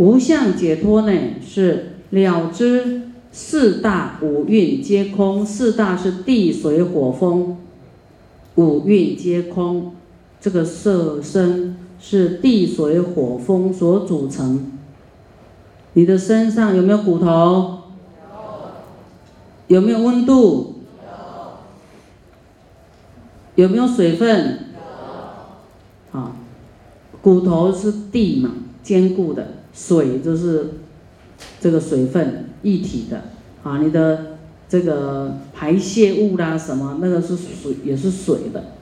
无相解脱呢，是了知四大五蕴皆空，四大是地水火风，五蕴皆空，这个色身是地水火风所组成。你的身上有没有骨头？有没有温度？有有没有水分？有。好，骨头是地嘛，坚固的；水就是这个水分一体的。啊，你的这个排泄物啦什么，那个是水，也是水的。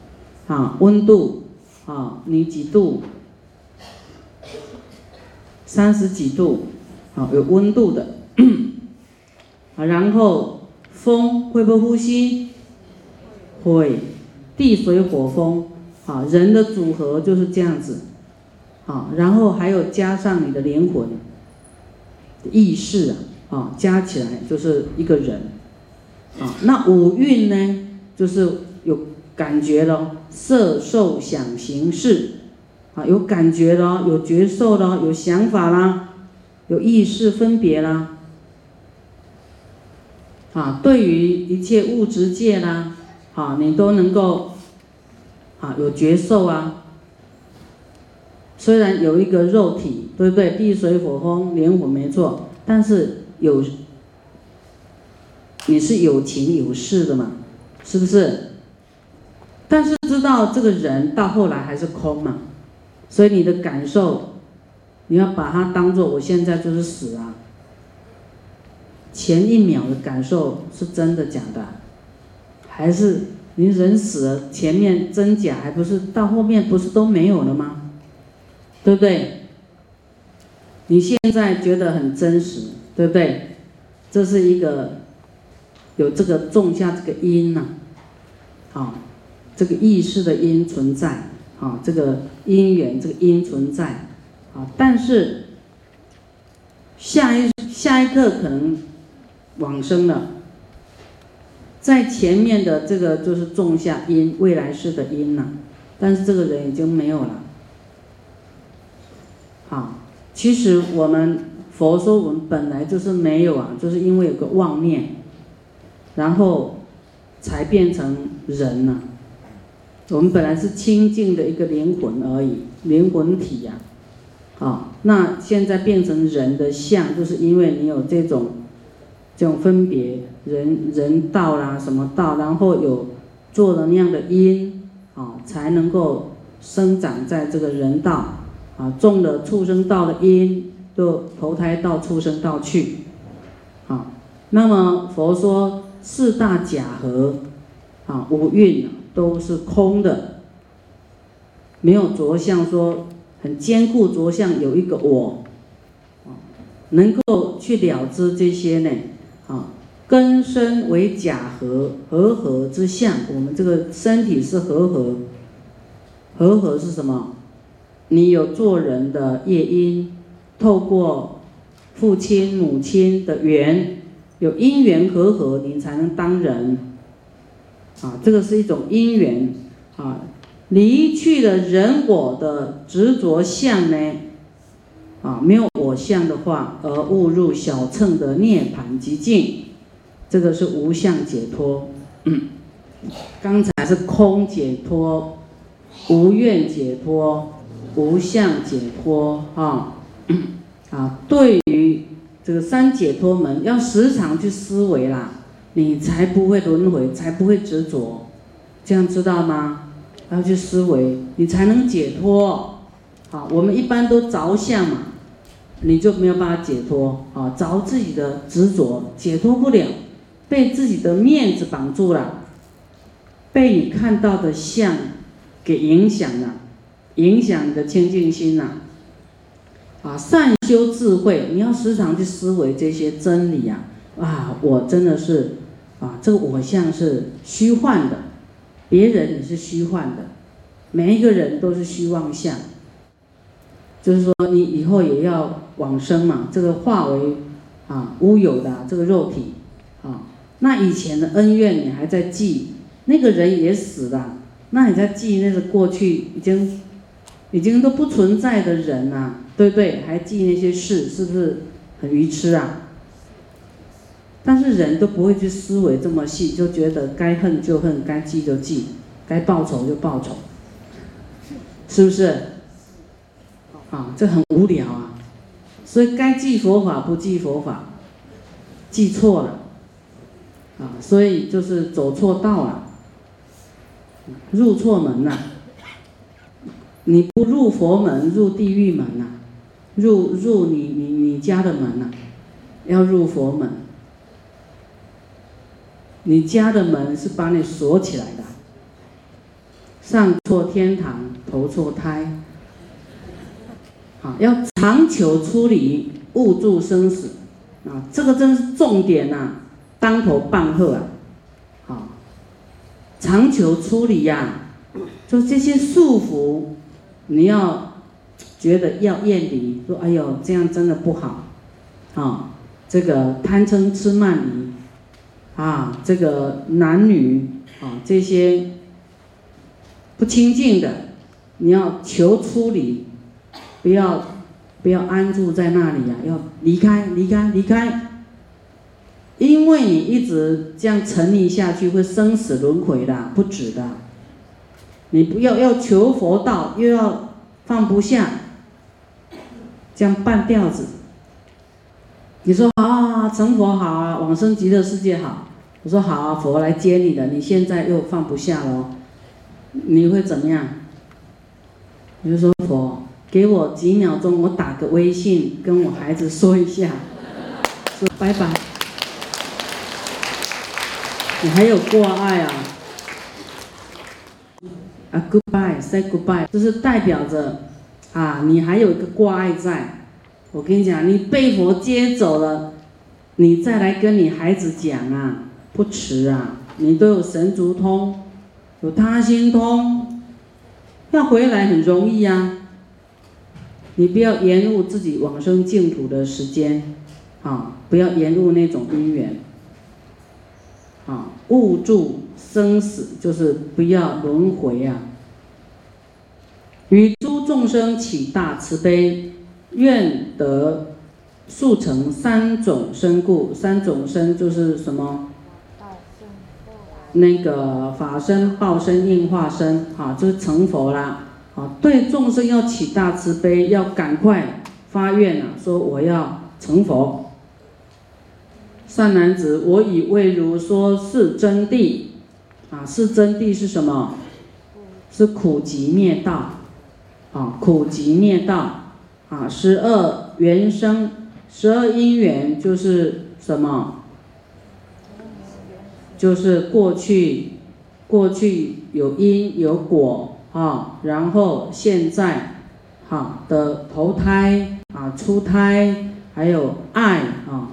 啊，温度啊，你几度？三十几度，啊，有温度的。啊，然后风会不会呼吸？会。地水火风，啊，人的组合就是这样子，啊，然后还有加上你的灵魂、意识啊，啊，加起来就是一个人，啊，那五蕴呢，就是有感觉咯，色受想行识，啊，有感觉咯，有觉受咯，有想法啦，有意识分别啦，啊，对于一切物质界啦。啊，你都能够，啊，有觉受啊。虽然有一个肉体，对不对？地水火风连火没错，但是有，你是有情有事的嘛，是不是？但是知道这个人到后来还是空嘛，所以你的感受，你要把它当做我现在就是死啊。前一秒的感受是真的假的？还是你人死了，前面真假还不是到后面不是都没有了吗？对不对？你现在觉得很真实，对不对？这是一个有这个种下这个因呐，啊，这个意识的因存在，啊，这个因缘这个因存在，啊，但是下一下一刻可能往生了。在前面的这个就是种下因，未来世的因呐，但是这个人已经没有了。啊，其实我们佛说我们本来就是没有啊，就是因为有个妄念，然后才变成人呐。我们本来是清净的一个灵魂而已，灵魂体呀，啊，那现在变成人的相，就是因为你有这种。这种分别，人人道啦，什么道，然后有做了那样的因，啊，才能够生长在这个人道，啊，种了畜生道的因，就投胎到畜生道去，啊，那么佛说四大假合，啊，五蕴都是空的，没有着相，说很坚固着相有一个我，啊，能够去了知这些呢？啊，根身为假合，合合之相。我们这个身体是合合，合合是什么？你有做人的业因，透过父亲母亲的缘，有因缘合合，你才能当人。啊，这个是一种因缘。啊，离去了人我的执着相呢？啊，没有我相的话，而误入小乘的涅盘极境，这个是无相解脱。嗯刚才是空解脱、无愿解脱、无相解脱啊。啊，对于这个三解脱门，要时常去思维啦，你才不会轮回，才不会执着，这样知道吗？要去思维，你才能解脱。好，我们一般都着相嘛。你就没有办法解脱啊！着自己的执着，解脱不了，被自己的面子绑住了，被你看到的相给影响了，影响你的清净心呐。啊，善修智慧，你要时常去思维这些真理呀！啊，我真的是啊，这个我相是虚幻的，别人也是虚幻的，每一个人都是虚妄相。就是说，你以后也要往生嘛，这个化为啊乌有的这个肉体啊，那以前的恩怨你还在记，那个人也死了，那你在记那个过去已经已经都不存在的人呐，对不对？还记那些事，是不是很愚痴啊？但是人都不会去思维这么细，就觉得该恨就恨，该记就记，该报仇就报仇，是不是？啊，这很无聊啊！所以该记佛法不记佛法，记错了，啊，所以就是走错道了，入错门了。你不入佛门，入地狱门呐，入入你你你家的门呐，要入佛门。你家的门是把你锁起来的，上错天堂，投错胎。好，要长久出离，勿助生死，啊，这个真是重点呐，当头棒喝啊！好，长久出离呀，就这些束缚。你要觉得要厌离，说哎呦这样真的不好，啊，这个贪嗔痴慢疑，啊，这个男女啊这些不清净的，你要求出离，不要不要安住在那里呀，要离开离开离开，因为你一直这样沉溺下去，会生死轮回的，不止的。你不要要求佛道，又要放不下，这样半吊子。你说啊，成佛好啊，往生极乐世界好。我说好啊，佛来接你的，你现在又放不下了，你会怎么样？你就说佛，给我几秒钟，我打个微信跟我孩子说一下，说拜拜。你还有挂碍啊？啊，goodbye，say goodbye，就是代表着，啊，你还有一个挂碍在。我跟你讲，你被佛接走了，你再来跟你孩子讲啊，不迟啊。你都有神足通，有他心通，要回来很容易啊。你不要延误自己往生净土的时间，啊，不要延误那种因缘，啊，勿住。生死就是不要轮回啊！与诸众生起大慈悲，愿得速成三种身故。三种身就是什么？那个法身、报身、应化身，啊，就是成佛啦。啊，对众生要起大慈悲，要赶快发愿啊，说我要成佛。善男子，我以为如说是真谛。啊，是真谛是什么？是苦集灭道，啊，苦集灭道，啊，十二缘生，十二因缘就是什么？就是过去，过去有因有果，啊，然后现在，好的投胎，啊，出胎，还有爱，啊，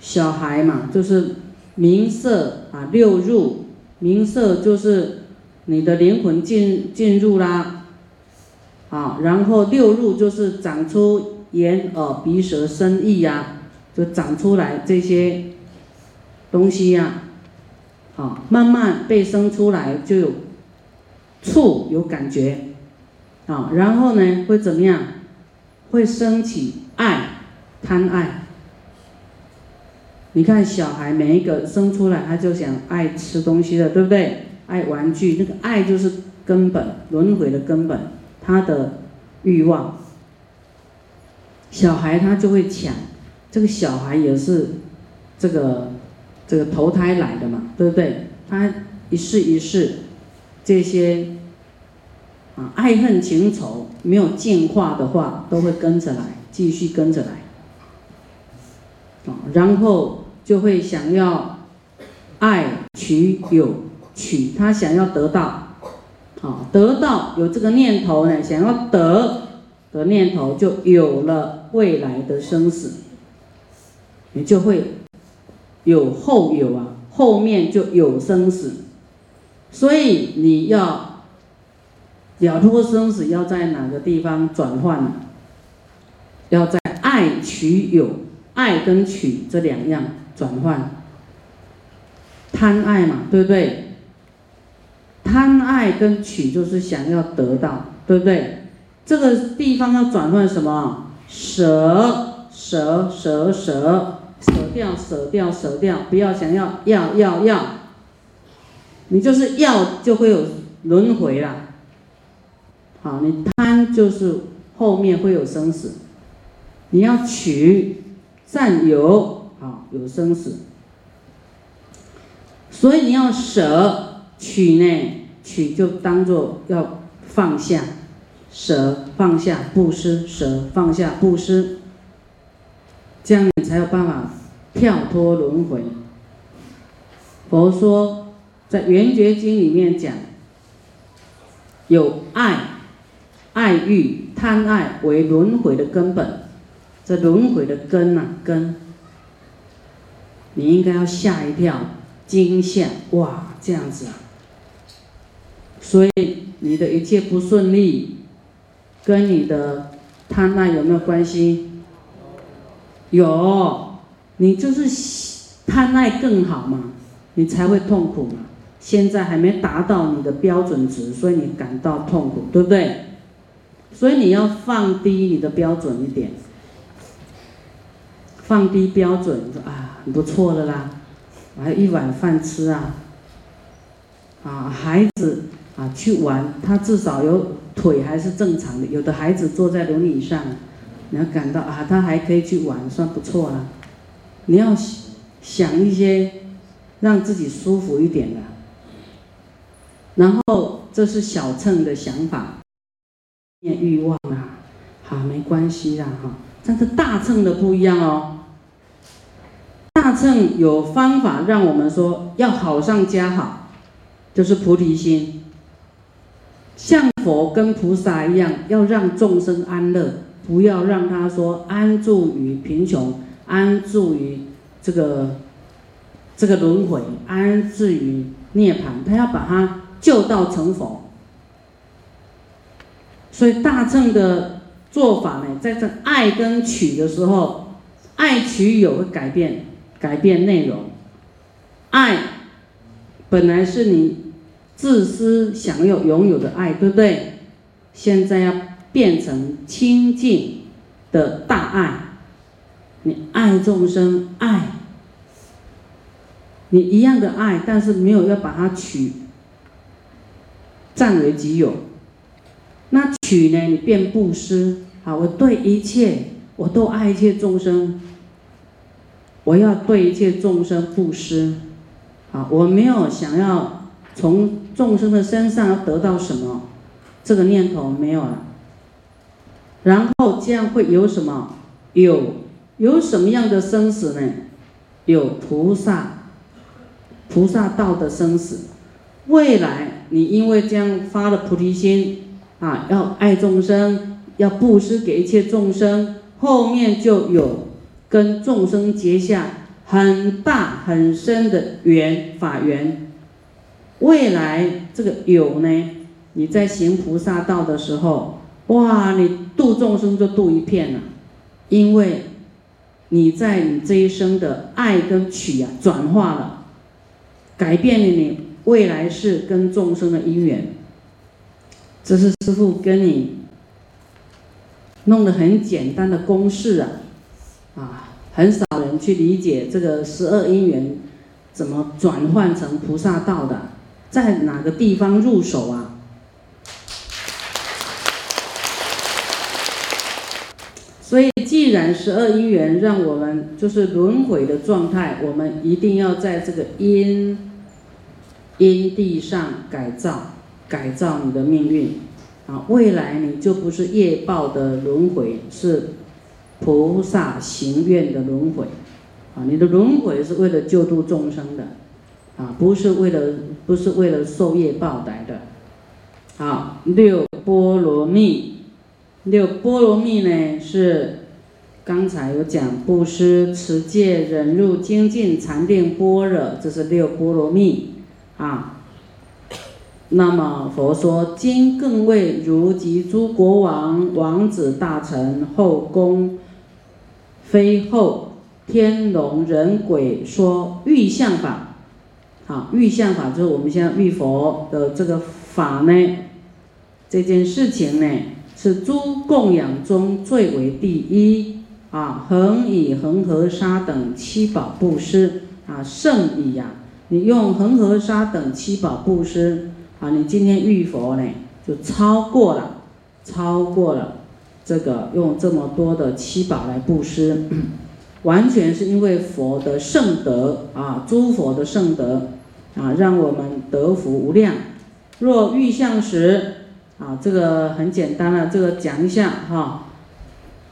小孩嘛，就是名色，啊，六入。名色就是你的灵魂进进入啦，啊，然后六入就是长出眼耳鼻舌身意呀，就长出来这些东西呀，啊，慢慢被生出来就有触有感觉，啊，然后呢会怎么样？会升起爱贪爱。你看小孩每一个生出来，他就想爱吃东西的，对不对？爱玩具，那个爱就是根本轮回的根本，他的欲望。小孩他就会抢，这个小孩也是这个这个投胎来的嘛，对不对？他一世一世这些啊爱恨情仇没有净化的话，都会跟着来，继续跟着来啊，然后。就会想要爱取有取，他想要得到，啊，得到有这个念头呢，想要得的念头就有了未来的生死，你就会有后有啊，后面就有生死，所以你要了脱生死，要在哪个地方转换呢？要在爱取有，爱跟取这两样。转换，贪爱嘛，对不对？贪爱跟取就是想要得到，对不对？这个地方要转换什么？舍舍舍舍舍掉舍掉舍掉，不要想要要要要，你就是要就会有轮回啦。好，你贪就是后面会有生死，你要取占有，好有生死。所以你要舍取呢，取就当做要放下，舍放下布施，舍放下布施，这样你才有办法跳脱轮回。佛说在《圆觉经》里面讲，有爱、爱欲、贪爱为轮回的根本，这轮回的根呐根，你应该要吓一跳。惊吓哇，这样子啊！所以你的一切不顺利，跟你的贪爱有没有关系？有，你就是贪爱更好嘛，你才会痛苦嘛。现在还没达到你的标准值，所以你感到痛苦，对不对？所以你要放低你的标准一点，放低标准，啊，很不错的啦。还有一碗饭吃啊，啊，孩子啊去玩，他至少有腿还是正常的。有的孩子坐在轮椅上，你要感到啊，他还可以去玩，算不错了。你要想一些让自己舒服一点的，然后这是小乘的想法，念欲望啊，好没关系啦哈。但是大乘的不一样哦。大乘有方法让我们说要好上加好，就是菩提心，像佛跟菩萨一样，要让众生安乐，不要让他说安住于贫穷，安住于这个这个轮回，安置于涅槃，他要把他救到成佛。所以大乘的做法呢，在这爱跟取的时候，爱取有会改变。改变内容，爱本来是你自私想要拥有的爱，对不对？现在要变成清净的大爱，你爱众生，爱你一样的爱，但是没有要把它取占为己有。那取呢？你变布施，好，我对一切我都爱一切众生。我要对一切众生布施，啊，我没有想要从众生的身上得到什么，这个念头没有了。然后这样会有什么？有有什么样的生死呢？有菩萨，菩萨道的生死。未来你因为这样发了菩提心，啊，要爱众生，要布施给一切众生，后面就有。跟众生结下很大很深的缘法缘，未来这个有呢？你在行菩萨道的时候，哇，你度众生就度一片了，因为你在你这一生的爱跟取啊转化了，改变了你未来世跟众生的因缘。这是师父跟你弄的很简单的公式啊。啊，很少人去理解这个十二因缘怎么转换成菩萨道的，在哪个地方入手啊？所以，既然十二因缘让我们就是轮回的状态，我们一定要在这个因因地上改造，改造你的命运啊！未来你就不是业报的轮回，是。菩萨行愿的轮回，啊，你的轮回是为了救度众生的，啊，不是为了不是为了受业报来的。好，六波罗蜜，六波罗蜜呢是刚才有讲布施、持戒、忍辱、精进、禅定、般若，这是六波罗蜜，啊。那么佛说，今更为如及诸国王、王子、大臣、后宫。非后天龙人鬼说欲相法，好，欲相法就是我们现在欲佛的这个法呢，这件事情呢，是诸供养中最为第一啊，恒以恒河沙等七宝布施啊，胜以呀，你用恒河沙等七宝布施啊，你今天遇佛呢，就超过了，超过了这个用这么多的七宝来布施。完全是因为佛的圣德啊，诸佛的圣德啊，让我们得福无量。若欲相时啊，这个很简单了，这个讲一下哈。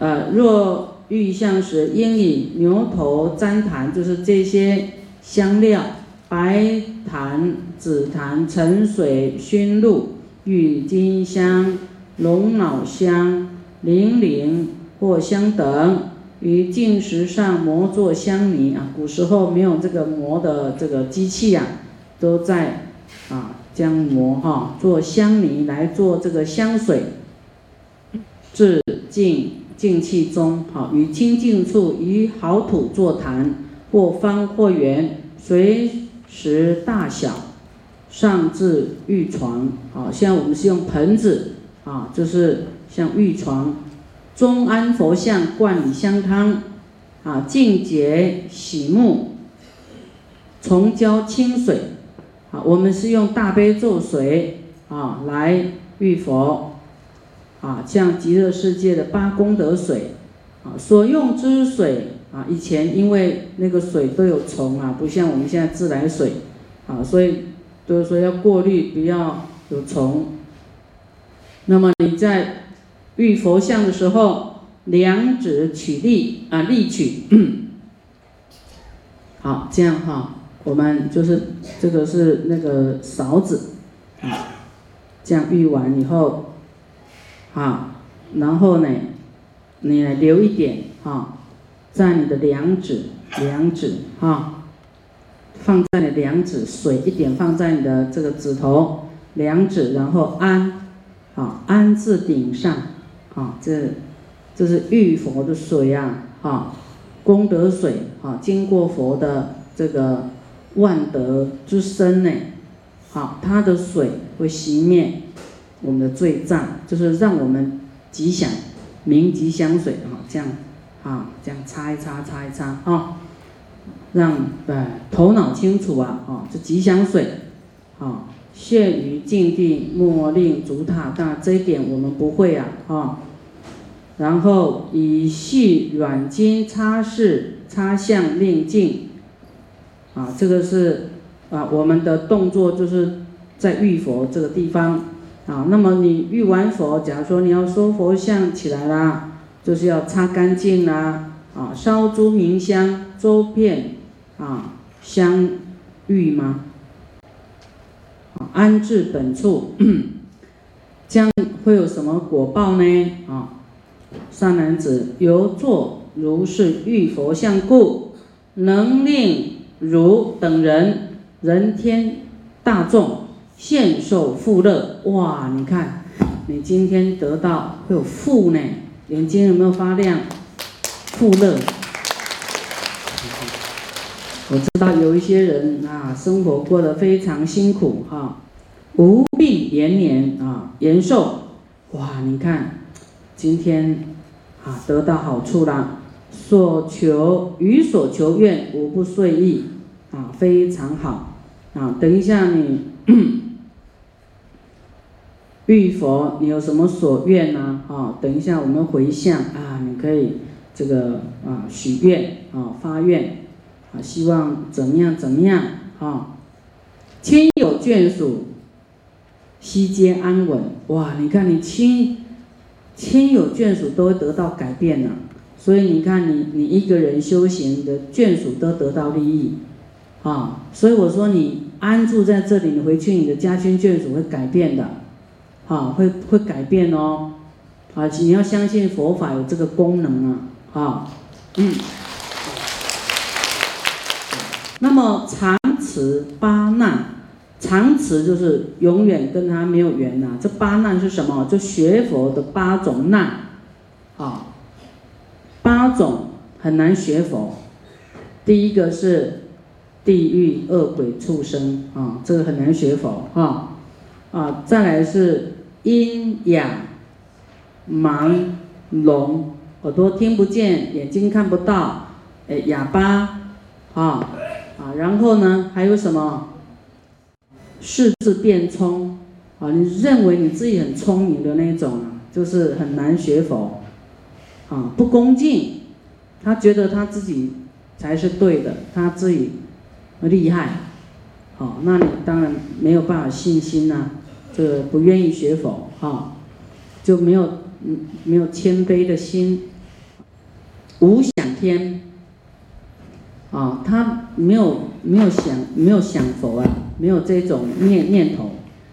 呃，若欲相时，应以牛头旃檀，就是这些香料，白檀、紫檀、沉水、熏露、郁金香、龙脑香、铃铃、藿香等。于净石上磨做香泥啊，古时候没有这个磨的这个机器呀，都在啊将磨哈做香泥来做这个香水，至净净气中好，与清净处于好土作坛，或方或圆，随时大小，上至玉床好啊，像我们是用盆子啊，就是像玉床。中安佛像灌以香汤，啊，净洁洗沐，重浇清水，啊，我们是用大悲咒水啊来浴佛，啊，像极乐世界的八功德水，啊，所用之水啊，以前因为那个水都有虫啊，不像我们现在自来水，啊，所以都是说要过滤，不要有虫。那么你在。遇佛像的时候，两指取力啊，力取。好，这样哈，我们就是这个是那个勺子，啊，这样遇完以后，啊，然后呢，你留一点哈，在你的两指，两指哈，放在你两指，水一点放在你的这个指头，两指，然后安，好，安字顶上。啊，这这是浴佛的水呀，啊，功德水啊，经过佛的这个万德之身呢，好，它的水会熄灭我们的罪障，就是让我们吉祥，明吉祥水啊，这样啊，这样擦一擦，擦一擦啊，让对头脑清楚啊，啊，这吉祥水，啊，现于净地莫令足踏，但这一点我们不会啊，啊。然后以细软筋擦拭擦向令净，啊，这个是啊我们的动作就是在浴佛这个地方啊。那么你浴完佛，假如说你要收佛像起来啦，就是要擦干净啦，啊，烧诸明香周遍啊香浴吗？啊，安置本处，将会有什么果报呢？啊？善男子，由作如是遇佛像故，能令如等人人天大众现受富乐。哇，你看，你今天得到会有富呢，眼睛有没有发亮？富乐。我知道有一些人啊，生活过得非常辛苦哈，无病延年啊，延寿。哇，你看。今天啊，得到好处了，所求与所求愿无不遂意啊，非常好啊。等一下你 遇佛，你有什么所愿呢？啊，等一下我们回向啊，你可以这个啊许愿啊发愿啊，希望怎么样怎么样啊？亲友眷属悉皆安稳哇！你看你亲。亲友眷属都会得到改变呢，所以你看，你你一个人修行的眷属都得到利益，啊，所以我说你安住在这里，你回去你的家亲眷属会改变的，啊，会会改变哦，啊，你要相信佛法有这个功能啊，啊，嗯，那么长持八难。常持就是永远跟他没有缘呐。这八难是什么？就学佛的八种难，啊，八种很难学佛。第一个是地狱恶鬼畜生啊，这个很难学佛啊。啊，再来是阴阳盲、聋，耳朵听不见，眼睛看不到，哎，哑巴，啊啊，然后呢，还有什么？视字变聪，啊，你认为你自己很聪明的那种，就是很难学佛，啊，不恭敬，他觉得他自己才是对的，他自己厉害，好，那你当然没有办法信心呐，这个不愿意学佛，哈，就没有嗯没有谦卑的心，无想天，啊，他没有没有想没有想佛啊。没有这种念念头，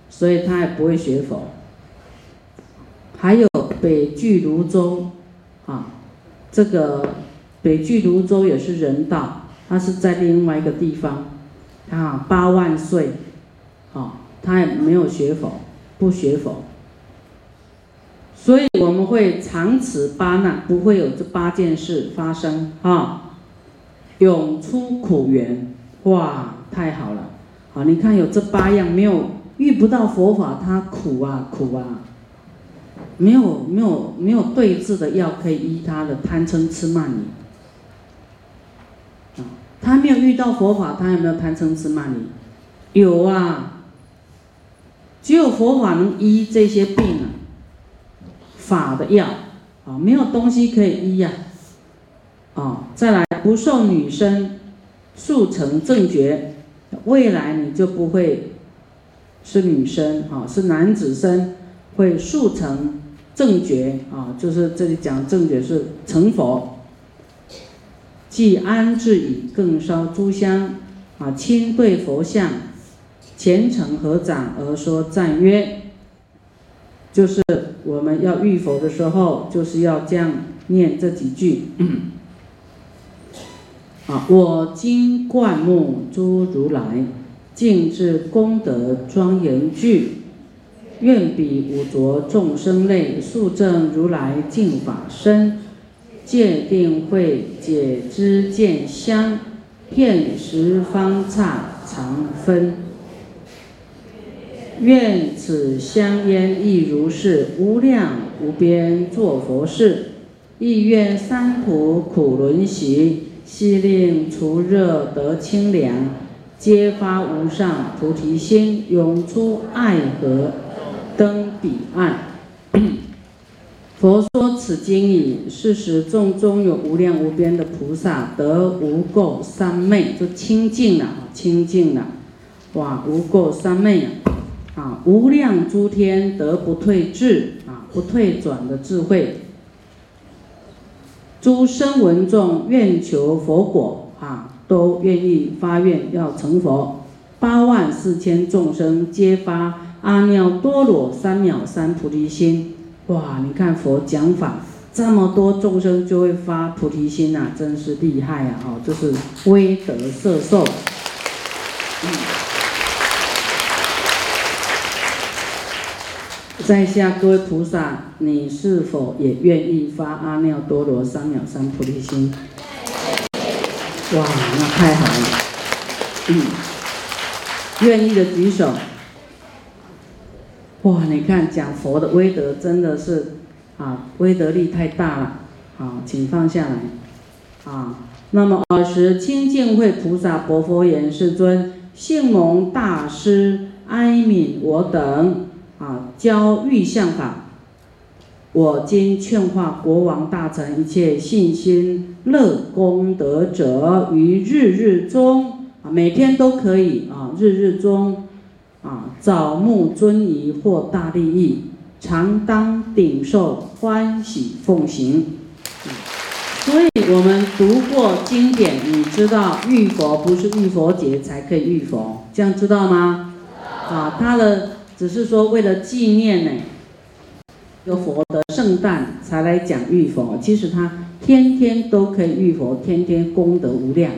所以他也不会学佛。还有北俱泸州，啊，这个北俱泸州也是人道，他是在另外一个地方，啊，八万岁，啊，他也没有学佛，不学佛。所以我们会长此八难，不会有这八件事发生，啊，永出苦缘，哇，太好了。好，你看有这八样，没有遇不到佛法，他苦啊苦啊，没有没有没有对治的药可以医他的贪嗔痴慢疑。啊，他没有遇到佛法，他有没有贪嗔痴慢疑？有啊，只有佛法能医这些病啊，法的药啊，没有东西可以医呀。啊，再来不受女生速成正觉。未来你就不会是女生啊，是男子身，会速成正觉啊，就是这里讲正觉是成佛。既安置以更烧诸香啊，亲对佛像，虔诚合掌而说赞曰，就是我们要遇佛的时候，就是要这样念这几句。啊！我今灌木诸如来，尽至功德庄严具，愿彼五浊众生类，速证如来净法身，戒定慧解知见香，遍十方刹常分。愿此香烟亦如是，无量无边作佛事，亦愿三途苦轮习。悉令除热得清凉，皆发无上菩提心，涌出爱河，登彼岸。佛说此经已，是时众中有无量无边的菩萨得无垢三昧，就清净了，清净了，哇，无垢三昧啊，无量诸天得不退智啊，不退转的智慧。诸生闻众愿求佛果啊，都愿意发愿要成佛。八万四千众生皆发阿耨多罗三藐三菩提心。哇，你看佛讲法，这么多众生就会发菩提心呐，真是厉害啊！哦，这是威德摄受。在下各位菩萨，你是否也愿意发阿耨多罗三藐三菩提心？哇，那太好了！嗯，愿意的举手。哇，你看讲佛的威德真的是啊，威德力太大了。好，请放下来。啊，那么尔时清净慧菩萨薄佛言：世尊，幸蒙大师哀悯我等。啊，教欲相法，我今劝化国王大臣一切信心乐功德者，于日日中啊，每天都可以啊，日日中啊，早暮尊仪获大利益，常当顶受欢喜奉行。所以我们读过经典，你知道遇佛不是遇佛节才可以遇佛，这样知道吗？啊，他的。只是说为了纪念呢，有佛的圣诞才来讲遇佛，其实他天天都可以遇佛，天天功德无量。